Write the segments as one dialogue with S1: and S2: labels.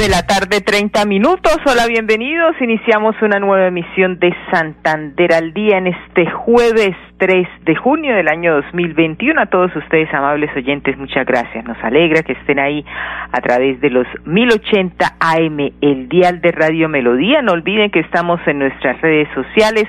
S1: De la tarde, 30 minutos. Hola, bienvenidos. Iniciamos una nueva emisión de Santander al Día en este jueves 3 de junio del año 2021. A todos ustedes, amables oyentes, muchas gracias. Nos alegra que estén ahí a través de los 1080 AM, el dial de Radio Melodía. No olviden que estamos en nuestras redes sociales.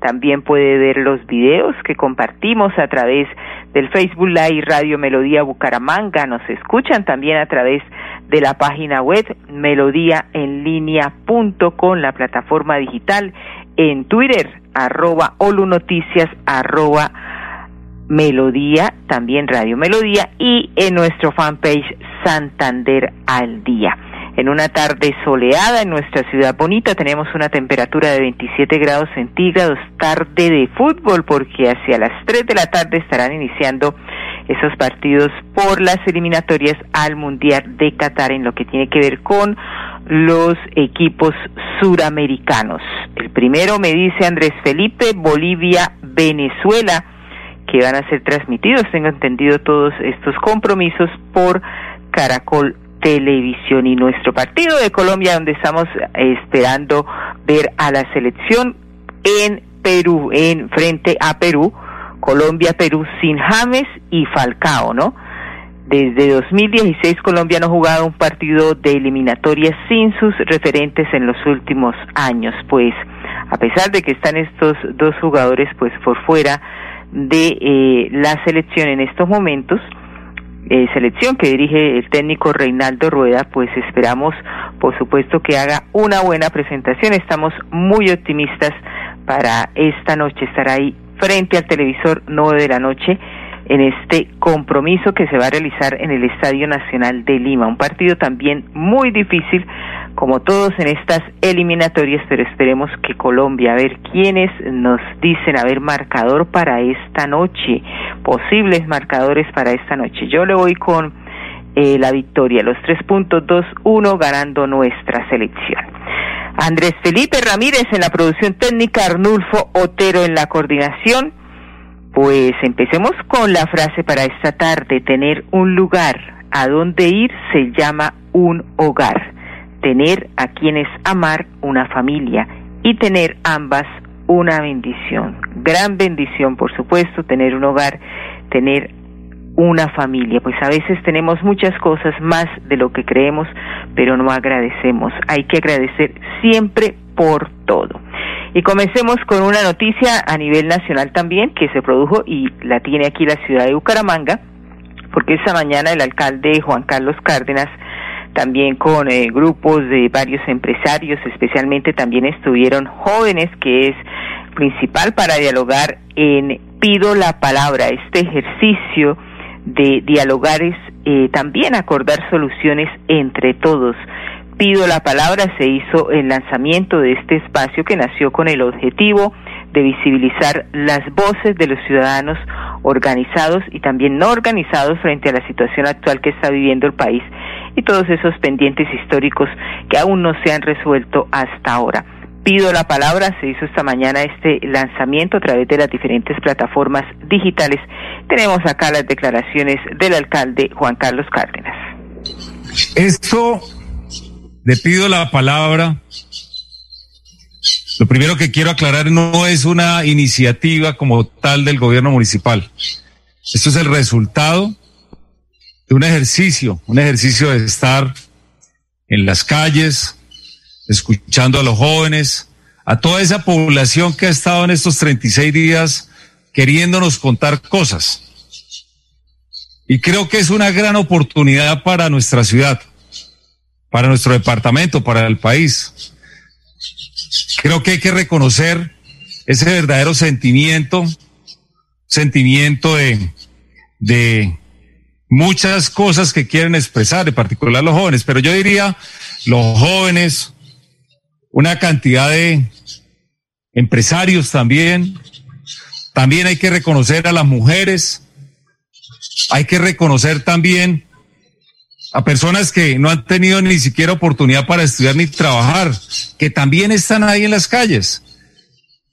S1: También puede ver los videos que compartimos a través del Facebook Live Radio Melodía Bucaramanga. Nos escuchan también a través de la página web melodíaenlínea.com, la plataforma digital, en Twitter, arroba olunoticias, arroba melodía, también Radio Melodía, y en nuestro fanpage Santander al Día. En una tarde soleada en nuestra ciudad bonita tenemos una temperatura de 27 grados centígrados, tarde de fútbol porque hacia las 3 de la tarde estarán iniciando esos partidos por las eliminatorias al Mundial de Qatar en lo que tiene que ver con los equipos suramericanos. El primero me dice Andrés Felipe, Bolivia, Venezuela, que van a ser transmitidos, tengo entendido todos estos compromisos por Caracol Televisión y nuestro partido de Colombia donde estamos esperando ver a la selección en Perú, en frente a Perú, Colombia-Perú sin James y Falcao, ¿no? Desde 2016 Colombia no ha jugado un partido de eliminatoria sin sus referentes en los últimos años, pues a pesar de que están estos dos jugadores pues por fuera de eh, la selección en estos momentos, eh, selección que dirige el técnico Reinaldo Rueda, pues esperamos por supuesto que haga una buena presentación, estamos muy optimistas para esta noche estar ahí frente al televisor 9 de la noche en este compromiso que se va a realizar en el Estadio Nacional de Lima. Un partido también muy difícil, como todos en estas eliminatorias, pero esperemos que Colombia, a ver quiénes nos dicen, a ver, marcador para esta noche, posibles marcadores para esta noche. Yo le voy con eh, la victoria, los tres puntos, dos, uno, ganando nuestra selección. Andrés Felipe Ramírez en la producción técnica, Arnulfo Otero en la coordinación. Pues empecemos con la frase para esta tarde. Tener un lugar a donde ir se llama un hogar. Tener a quienes amar una familia y tener ambas una bendición. Gran bendición, por supuesto, tener un hogar, tener una familia. Pues a veces tenemos muchas cosas más de lo que creemos, pero no agradecemos. Hay que agradecer siempre por todo. Y comencemos con una noticia a nivel nacional también que se produjo y la tiene aquí la ciudad de Bucaramanga, porque esta mañana el alcalde Juan Carlos Cárdenas también con eh, grupos de varios empresarios, especialmente también estuvieron jóvenes, que es principal para dialogar en Pido la Palabra, este ejercicio de dialogar es eh, también acordar soluciones entre todos. Pido la palabra, se hizo el lanzamiento de este espacio que nació con el objetivo de visibilizar las voces de los ciudadanos organizados y también no organizados frente a la situación actual que está viviendo el país y todos esos pendientes históricos que aún no se han resuelto hasta ahora. Pido la palabra, se hizo esta mañana este lanzamiento a través de las diferentes plataformas digitales. Tenemos acá las declaraciones del alcalde Juan Carlos Cárdenas.
S2: Esto le pido la palabra. Lo primero que quiero aclarar no es una iniciativa como tal del gobierno municipal. Esto es el resultado de un ejercicio, un ejercicio de estar en las calles, escuchando a los jóvenes, a toda esa población que ha estado en estos 36 días queriéndonos contar cosas. Y creo que es una gran oportunidad para nuestra ciudad, para nuestro departamento, para el país. Creo que hay que reconocer ese verdadero sentimiento, sentimiento de, muchas cosas que quieren expresar, en particular los jóvenes, pero yo diría los jóvenes, una cantidad de empresarios también, también hay que reconocer a las mujeres, hay que reconocer también a personas que no han tenido ni siquiera oportunidad para estudiar ni trabajar, que también están ahí en las calles.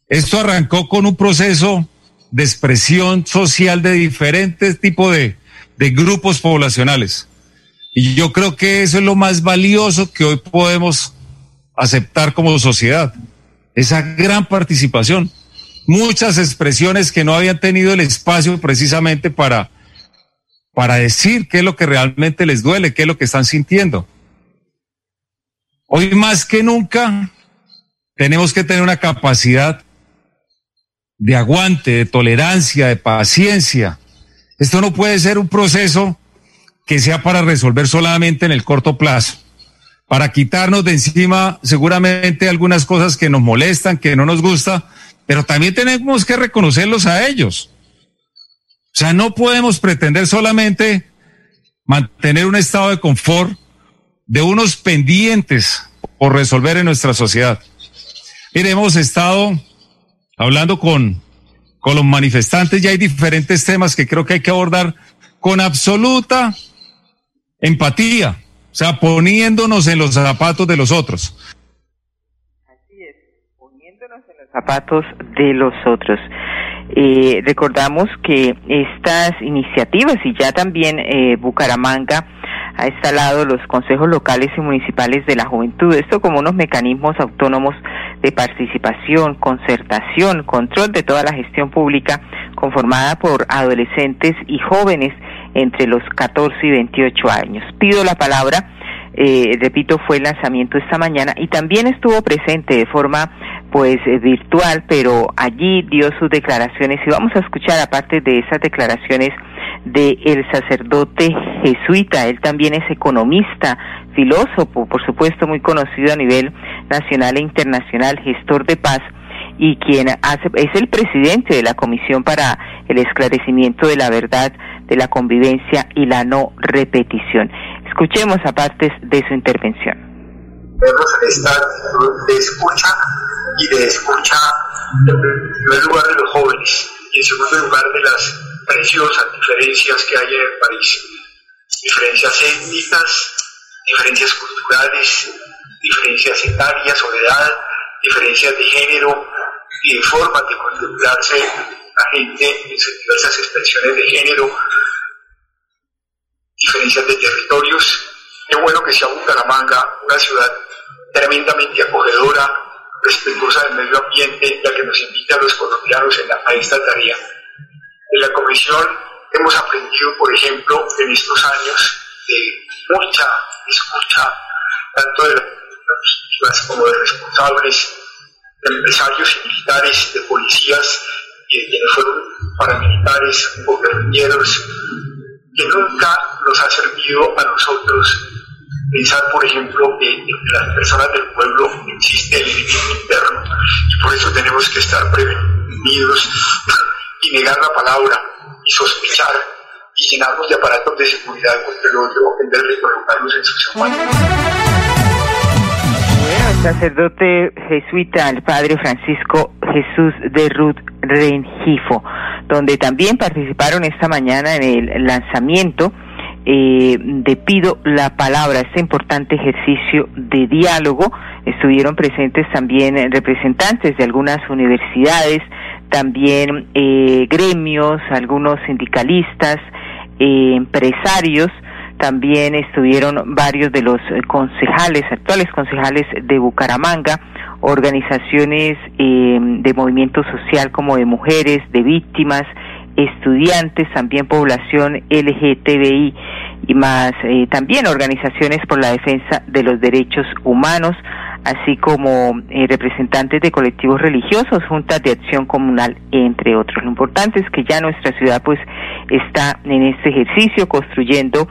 S2: Esto arrancó con un proceso de expresión social de diferentes tipos de, de grupos poblacionales. Y yo creo que eso es lo más valioso que hoy podemos aceptar como sociedad. Esa gran participación. Muchas expresiones que no habían tenido el espacio precisamente para, para decir qué es lo que realmente les duele, qué es lo que están sintiendo. Hoy más que nunca tenemos que tener una capacidad de aguante, de tolerancia, de paciencia. Esto no puede ser un proceso que sea para resolver solamente en el corto plazo, para quitarnos de encima seguramente algunas cosas que nos molestan, que no nos gusta, pero también tenemos que reconocerlos a ellos. O sea, no podemos pretender solamente mantener un estado de confort de unos pendientes por resolver en nuestra sociedad. Mire, hemos estado hablando con, con los manifestantes, ya hay diferentes temas que creo que hay que abordar con absoluta empatía, sea, poniéndonos en los zapatos de los otros.
S1: Así es, poniéndonos en los zapatos de los otros. Eh, recordamos que estas iniciativas y ya también eh, Bucaramanga ha instalado los consejos locales y municipales de la juventud, esto como unos mecanismos autónomos de participación, concertación, control de toda la gestión pública conformada por adolescentes y jóvenes entre los 14 y 28 años. Pido la palabra, eh, repito, fue el lanzamiento esta mañana y también estuvo presente de forma pues eh, virtual, pero allí dio sus declaraciones y vamos a escuchar aparte de esas declaraciones de el sacerdote jesuita, él también es economista, filósofo, por supuesto muy conocido a nivel nacional e internacional, gestor de paz y quien hace, es el presidente de la Comisión para el Esclarecimiento de la Verdad, de la Convivencia y la No Repetición. Escuchemos a partes de su intervención.
S3: esta de escucha y de escucha en primer lugar de los jóvenes y en segundo lugar de las preciosas diferencias que hay en el país. Diferencias étnicas, diferencias culturales, diferencias etarias o de edad, diferencias de género y de formas de contemplarse la gente en sus diversas expresiones de género, diferencias de territorios. Qué bueno que sea Bucaramanga una ciudad tremendamente acogedora, respetuosa del medio ambiente, la que nos invita a los colombianos a esta tarea. En la comisión hemos aprendido, por ejemplo, en estos años de mucha escucha, tanto de las como de responsables, de empresarios militares, de policías de quienes fueron paramilitares o guerrilleros, que nunca nos ha servido a nosotros pensar, por ejemplo, que entre las personas del pueblo existe el enemigo interno y por eso tenemos que estar prevenidos y negar la palabra y sospechar y llenarnos de aparatos de seguridad contra el odio, ofenderle y colocarlos en sus zapatos.
S1: Sacerdote jesuita, el padre Francisco Jesús de Ruth Rengifo, donde también participaron esta mañana en el lanzamiento eh, de Pido la Palabra, este importante ejercicio de diálogo. Estuvieron presentes también representantes de algunas universidades, también eh, gremios, algunos sindicalistas, eh, empresarios, también estuvieron varios de los concejales, actuales concejales de Bucaramanga, organizaciones eh, de movimiento social como de mujeres, de víctimas, estudiantes, también población LGTBI y más eh, también organizaciones por la defensa de los derechos humanos, así como eh, representantes de colectivos religiosos, juntas de acción comunal, entre otros. Lo importante es que ya nuestra ciudad pues está en este ejercicio construyendo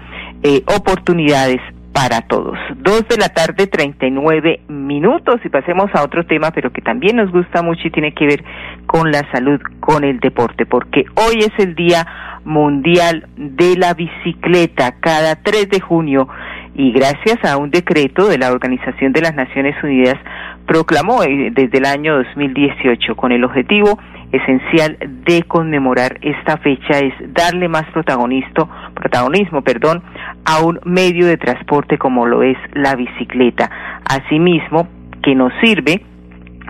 S1: eh, oportunidades para todos. Dos de la tarde, 39 minutos y pasemos a otro tema, pero que también nos gusta mucho y tiene que ver con la salud, con el deporte, porque hoy es el Día Mundial de la Bicicleta cada 3 de junio y gracias a un decreto de la Organización de las Naciones Unidas proclamó eh, desde el año 2018 con el objetivo esencial de conmemorar esta fecha es darle más protagonismo, protagonismo perdón, a un medio de transporte como lo es la bicicleta. Asimismo, que nos sirve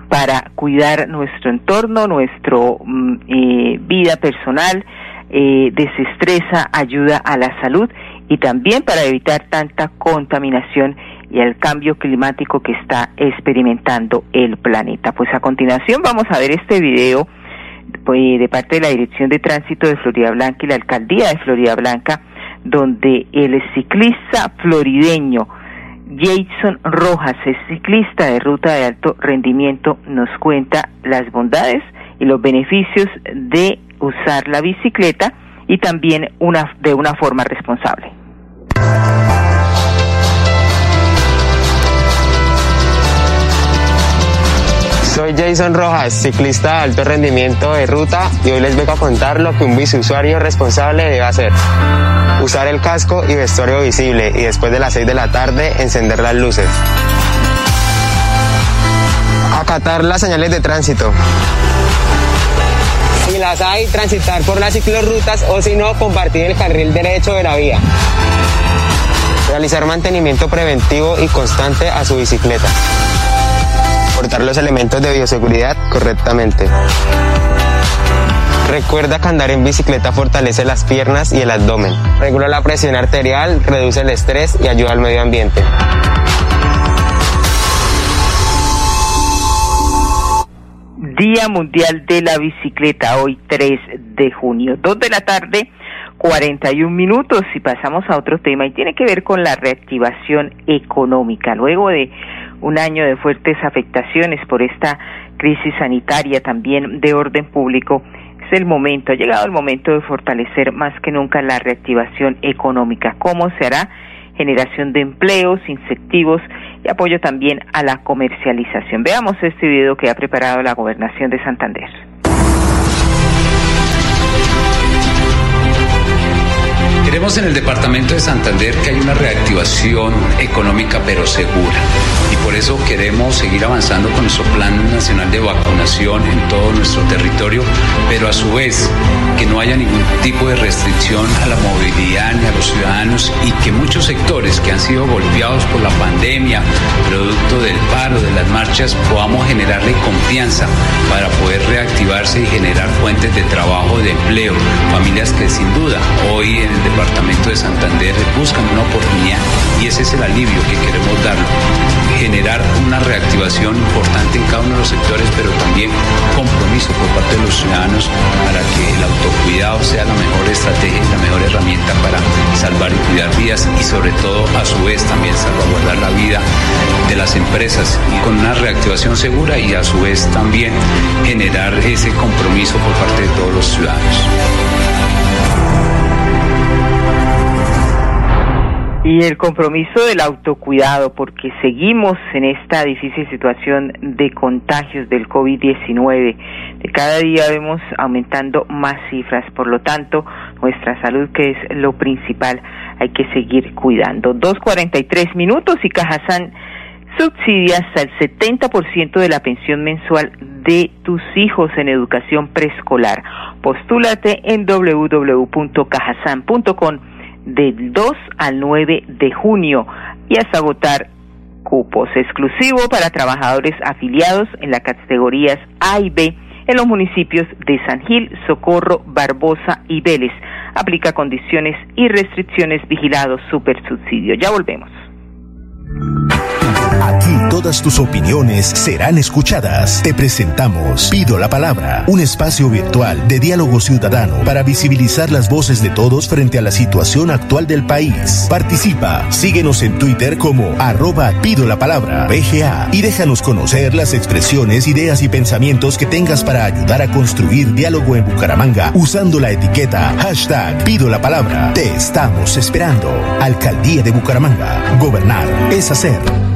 S1: para cuidar nuestro entorno, nuestra mm, eh, vida personal, eh, desestresa, ayuda a la salud y también para evitar tanta contaminación y el cambio climático que está experimentando el planeta. Pues a continuación vamos a ver este video pues, de parte de la Dirección de Tránsito de Florida Blanca y la Alcaldía de Florida Blanca, donde el ciclista florideño Jason Rojas, ciclista de ruta de alto rendimiento, nos cuenta las bondades y los beneficios de usar la bicicleta y también una, de una forma responsable.
S4: Soy Jason Rojas, ciclista de alto rendimiento de ruta y hoy les vengo a contar lo que un biciusuario responsable debe hacer. Usar el casco y vestuario visible y después de las 6 de la tarde encender las luces. Acatar las señales de tránsito. Si las hay, transitar por las ciclorrutas o si no, compartir el carril derecho de la vía. Realizar mantenimiento preventivo y constante a su bicicleta portar los elementos de bioseguridad correctamente. Recuerda que andar en bicicleta fortalece las piernas y el abdomen. Regula la presión arterial, reduce el estrés y ayuda al medio ambiente.
S1: Día Mundial de la Bicicleta, hoy 3 de junio, 2 de la tarde, 41 minutos y pasamos a otro tema y tiene que ver con la reactivación económica. Luego de un año de fuertes afectaciones por esta crisis sanitaria también de orden público, es el momento, ha llegado el momento de fortalecer más que nunca la reactivación económica. ¿Cómo se hará? Generación de empleos, incentivos y apoyo también a la comercialización. Veamos este video que ha preparado la Gobernación de Santander.
S5: Queremos en el departamento de Santander que haya una reactivación económica pero segura. Y por eso queremos seguir avanzando con nuestro Plan Nacional de Vacunación en todo nuestro territorio, pero a su vez que no haya ningún tipo de restricción a la movilidad ni a los ciudadanos y que muchos sectores que han sido golpeados por la pandemia, producto del paro, de las marchas, podamos generarle confianza para poder reactivarse y generar fuentes de trabajo, de empleo, familias que sin duda hoy en el departamento de Santander buscan una oportunidad y ese es el alivio que queremos dar, generar una reactivación importante en cada uno de los sectores, pero también compromiso por parte de los ciudadanos para que el autocuidado sea la mejor estrategia y la mejor herramienta para salvar y cuidar vidas y sobre todo a su vez también salvaguardar la vida de las empresas y con una reactivación segura y a su vez también generar ese compromiso por parte de todos los ciudadanos.
S1: Y el compromiso del autocuidado, porque seguimos en esta difícil situación de contagios del COVID-19. De cada día vemos aumentando más cifras, por lo tanto, nuestra salud, que es lo principal, hay que seguir cuidando. 2.43 minutos y Cajazán subsidia hasta el 70% de la pensión mensual de tus hijos en educación preescolar. Postúlate en www.cajasan.com del 2 al 9 de junio y hasta agotar cupos exclusivo para trabajadores afiliados en las categorías A y B en los municipios de San Gil, Socorro, Barbosa y Vélez. Aplica condiciones y restricciones vigilados super subsidio. Ya volvemos.
S6: Aquí todas tus opiniones serán escuchadas. Te presentamos Pido la Palabra, un espacio virtual de diálogo ciudadano para visibilizar las voces de todos frente a la situación actual del país. Participa, síguenos en Twitter como arroba Pido la Palabra, BGA, y déjanos conocer las expresiones, ideas y pensamientos que tengas para ayudar a construir diálogo en Bucaramanga usando la etiqueta hashtag Pido la Palabra. Te estamos esperando. Alcaldía de Bucaramanga. Gobernar es hacer.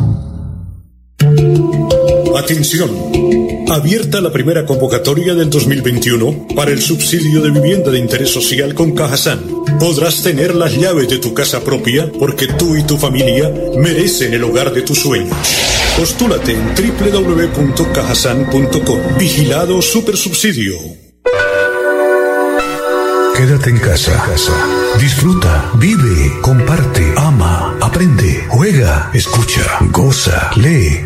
S7: Atención. Abierta la primera convocatoria del 2021 para el subsidio de vivienda de interés social con Cajasan. Podrás tener las llaves de tu casa propia porque tú y tu familia merecen el hogar de tus sueños. Postúlate en www.cajasan.com. Vigilado Supersubsidio.
S8: Quédate en casa. Disfruta, vive, comparte, ama, aprende, juega, escucha, goza, lee,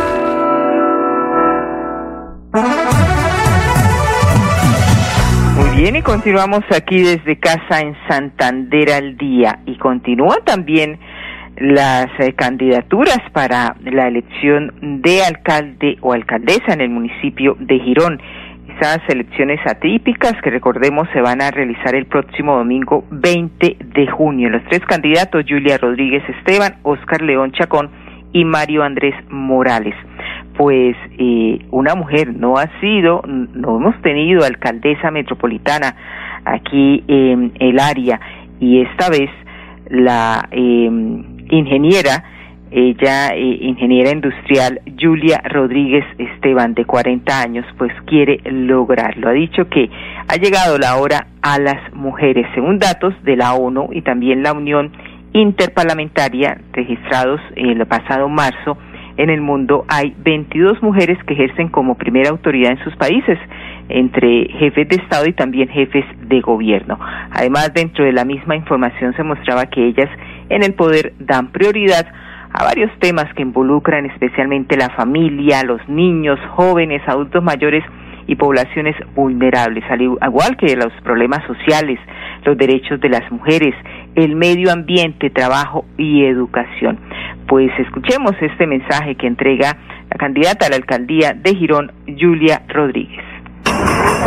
S1: Bien, y continuamos aquí desde casa en Santander al día. Y continúan también las eh, candidaturas para la elección de alcalde o alcaldesa en el municipio de Girón. Esas elecciones atípicas que recordemos se van a realizar el próximo domingo 20 de junio. Los tres candidatos, Julia Rodríguez Esteban, Oscar León Chacón y Mario Andrés Morales pues eh, una mujer no ha sido, no hemos tenido alcaldesa metropolitana aquí en el área y esta vez la em, ingeniera, ella eh, ingeniera industrial Julia Rodríguez Esteban de 40 años, pues quiere lograrlo. Ha dicho que ha llegado la hora a las mujeres, según datos de la ONU y también la Unión Interparlamentaria registrados el pasado marzo en el mundo hay 22 mujeres que ejercen como primera autoridad en sus países, entre jefes de Estado y también jefes de gobierno. Además, dentro de la misma información se mostraba que ellas en el poder dan prioridad a varios temas que involucran especialmente la familia, los niños, jóvenes, adultos mayores y poblaciones vulnerables, al igual que los problemas sociales, los derechos de las mujeres, el medio ambiente, trabajo y educación. Pues escuchemos este mensaje que entrega la candidata a la alcaldía de Girón, Julia Rodríguez.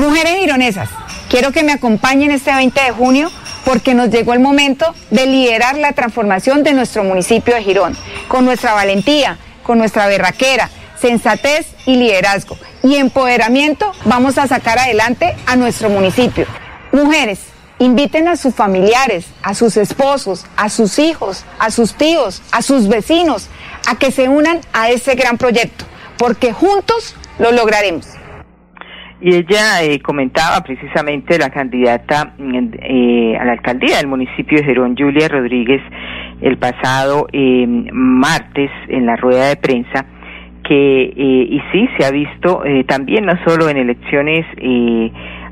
S9: Mujeres gironesas, quiero que me acompañen este 20 de junio porque nos llegó el momento de liderar la transformación de nuestro municipio de Girón, con nuestra valentía, con nuestra berraquera, sensatez y liderazgo y empoderamiento vamos a sacar adelante a nuestro municipio. Mujeres, inviten a sus familiares, a sus esposos, a sus hijos, a sus tíos, a sus vecinos, a que se unan a ese gran proyecto, porque juntos lo lograremos.
S1: Y ella eh, comentaba precisamente la candidata eh, a la alcaldía del municipio de Gerón, Julia Rodríguez, el pasado eh, martes en la rueda de prensa, que, eh, y sí, se ha visto también no solo en elecciones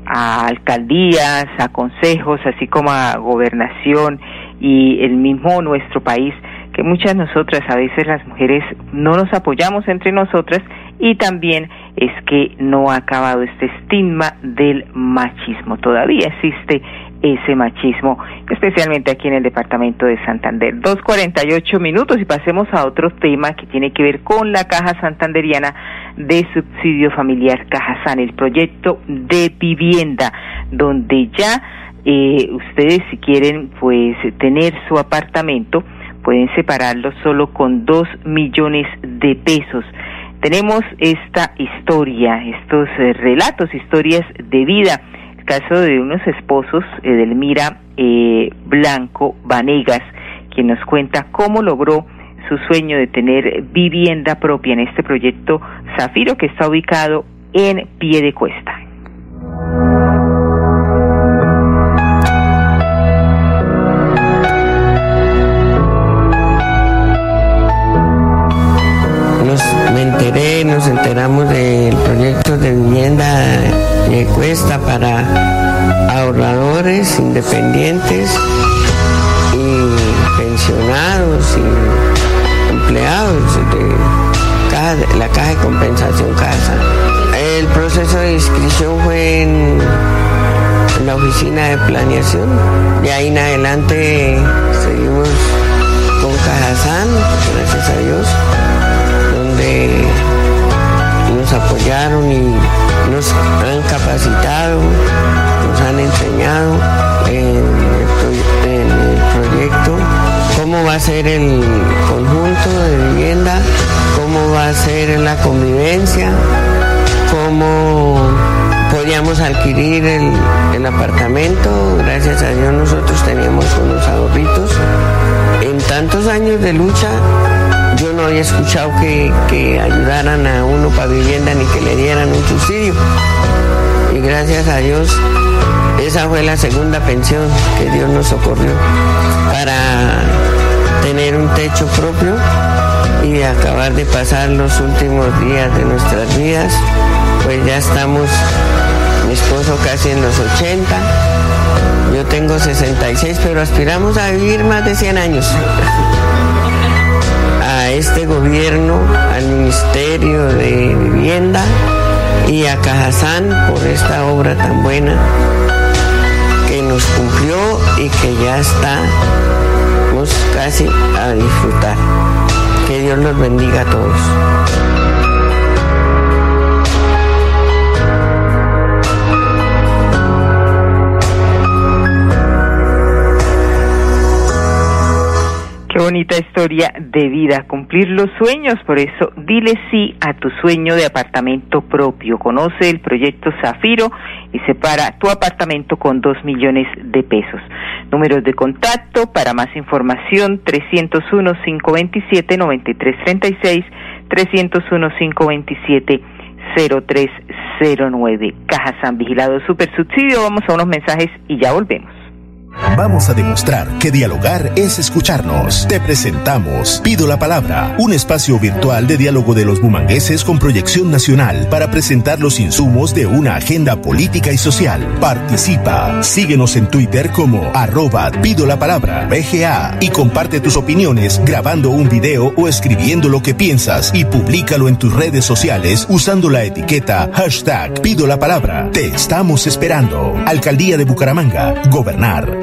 S1: a alcaldías, a consejos, así como a gobernación y el mismo nuestro país, que muchas nosotras, a veces las mujeres, no nos apoyamos entre nosotras y también es que no ha acabado este estigma del machismo. Todavía existe ese machismo, especialmente aquí en el departamento de Santander. 2.48 minutos y pasemos a otro tema que tiene que ver con la Caja Santanderiana de Subsidio Familiar Cajasan, el proyecto de vivienda, donde ya eh, ustedes si quieren pues tener su apartamento, pueden separarlo solo con 2 millones de pesos. Tenemos esta historia, estos eh, relatos, historias de vida. Caso de unos esposos, Edelmira eh, Blanco Vanegas, quien nos cuenta cómo logró su sueño de tener vivienda propia en este proyecto Zafiro que está ubicado en pie de cuesta.
S10: Nos, me enteré, nos enteramos del proyecto de vivienda de cuesta para ahorradores independientes y pensionados y empleados de, la Caja de Compensación Casa. El proceso de inscripción fue en, la oficina de planeación. y ahí en adelante seguimos con Cajazán, gracias a Dios, donde nos apoyaron y nos han capacitado, nos han enseñado en el, proyecto cómo va a ser el conjunto de vivienda, cómo va a ser la convivencia, cómo podíamos adquirir el, apartamento. Gracias a Dios nosotros teníamos unos ahorritos. En tantos años de lucha yo no había escuchado que, que ayudaran a uno para vivienda ni que le dieran un subsidio. Y gracias a Dios, esa fue la segunda pensión que Dios nos socorrió para tener un techo propio y acabar de pasar los últimos días de nuestras vidas. Pues ya estamos, mi esposo casi en los 80, yo tengo 66, pero aspiramos a vivir más de 100 años a este gobierno, al Ministerio de Vivienda y a Cajazán por esta obra tan buena que nos cumplió y que ya estamos casi a disfrutar. Que Dios los bendiga a todos.
S1: Historia de vida, cumplir los sueños, por eso dile sí a tu sueño de apartamento propio. Conoce el proyecto Zafiro y separa tu apartamento con dos millones de pesos. Números de contacto para más información 301-527-9336, 301-527-0309. Caja San Vigilado Super Subsidio. Vamos a unos mensajes y ya volvemos.
S6: Vamos a demostrar que dialogar es escucharnos. Te presentamos Pido la Palabra, un espacio virtual de diálogo de los bumangueses con proyección nacional para presentar los insumos de una agenda política y social. Participa. Síguenos en Twitter como arroba Pido la Palabra BGA y comparte tus opiniones grabando un video o escribiendo lo que piensas y públicalo en tus redes sociales usando la etiqueta hashtag Pido la Palabra. Te estamos esperando. Alcaldía de Bucaramanga. Gobernar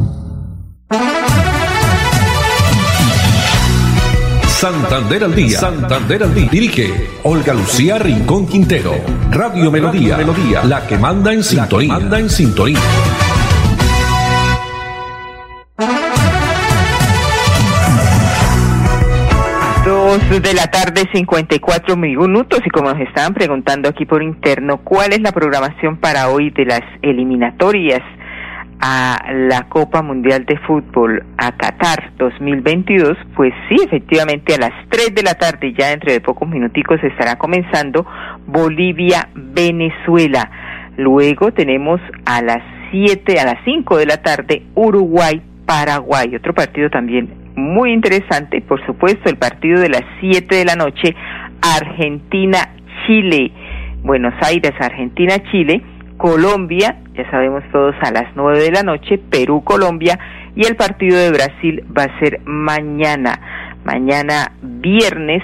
S8: Santander al día. Santander al día. Dirige Olga Lucía Rincón Quintero. Radio Melodía. Melodía. La que manda en sintonía. manda en sintonía.
S1: Dos de la tarde, 54 minutos. Y como nos estaban preguntando aquí por interno, ¿cuál es la programación para hoy de las eliminatorias? A la Copa Mundial de Fútbol a Qatar 2022, pues sí, efectivamente a las 3 de la tarde, ya dentro de pocos minuticos, estará comenzando Bolivia-Venezuela. Luego tenemos a las 7, a las 5 de la tarde, Uruguay-Paraguay. Otro partido también muy interesante, por supuesto, el partido de las 7 de la noche, Argentina-Chile. Buenos Aires, Argentina-Chile Colombia, sabemos todos a las nueve de la noche, Perú, Colombia, y el partido de Brasil va a ser mañana, mañana viernes,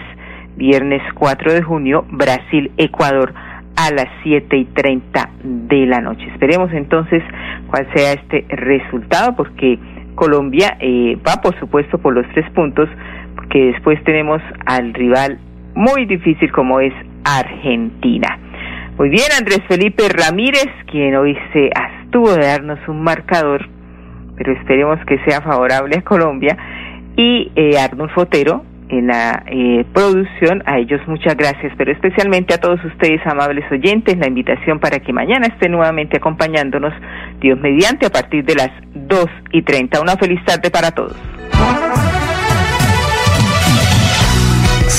S1: viernes 4 de junio, Brasil, Ecuador a las siete y treinta de la noche. Esperemos entonces cuál sea este resultado, porque Colombia eh, va, por supuesto, por los tres puntos, porque después tenemos al rival muy difícil como es Argentina. Muy bien, Andrés Felipe Ramírez, quien hoy se abstuvo de darnos un marcador pero esperemos que sea favorable a Colombia. Y eh, Arnulfo Otero, en la eh, producción. A ellos muchas gracias, pero especialmente a todos ustedes, amables oyentes, la invitación para que mañana estén nuevamente acompañándonos, Dios mediante, a partir de las 2 y 30. Una feliz tarde para todos.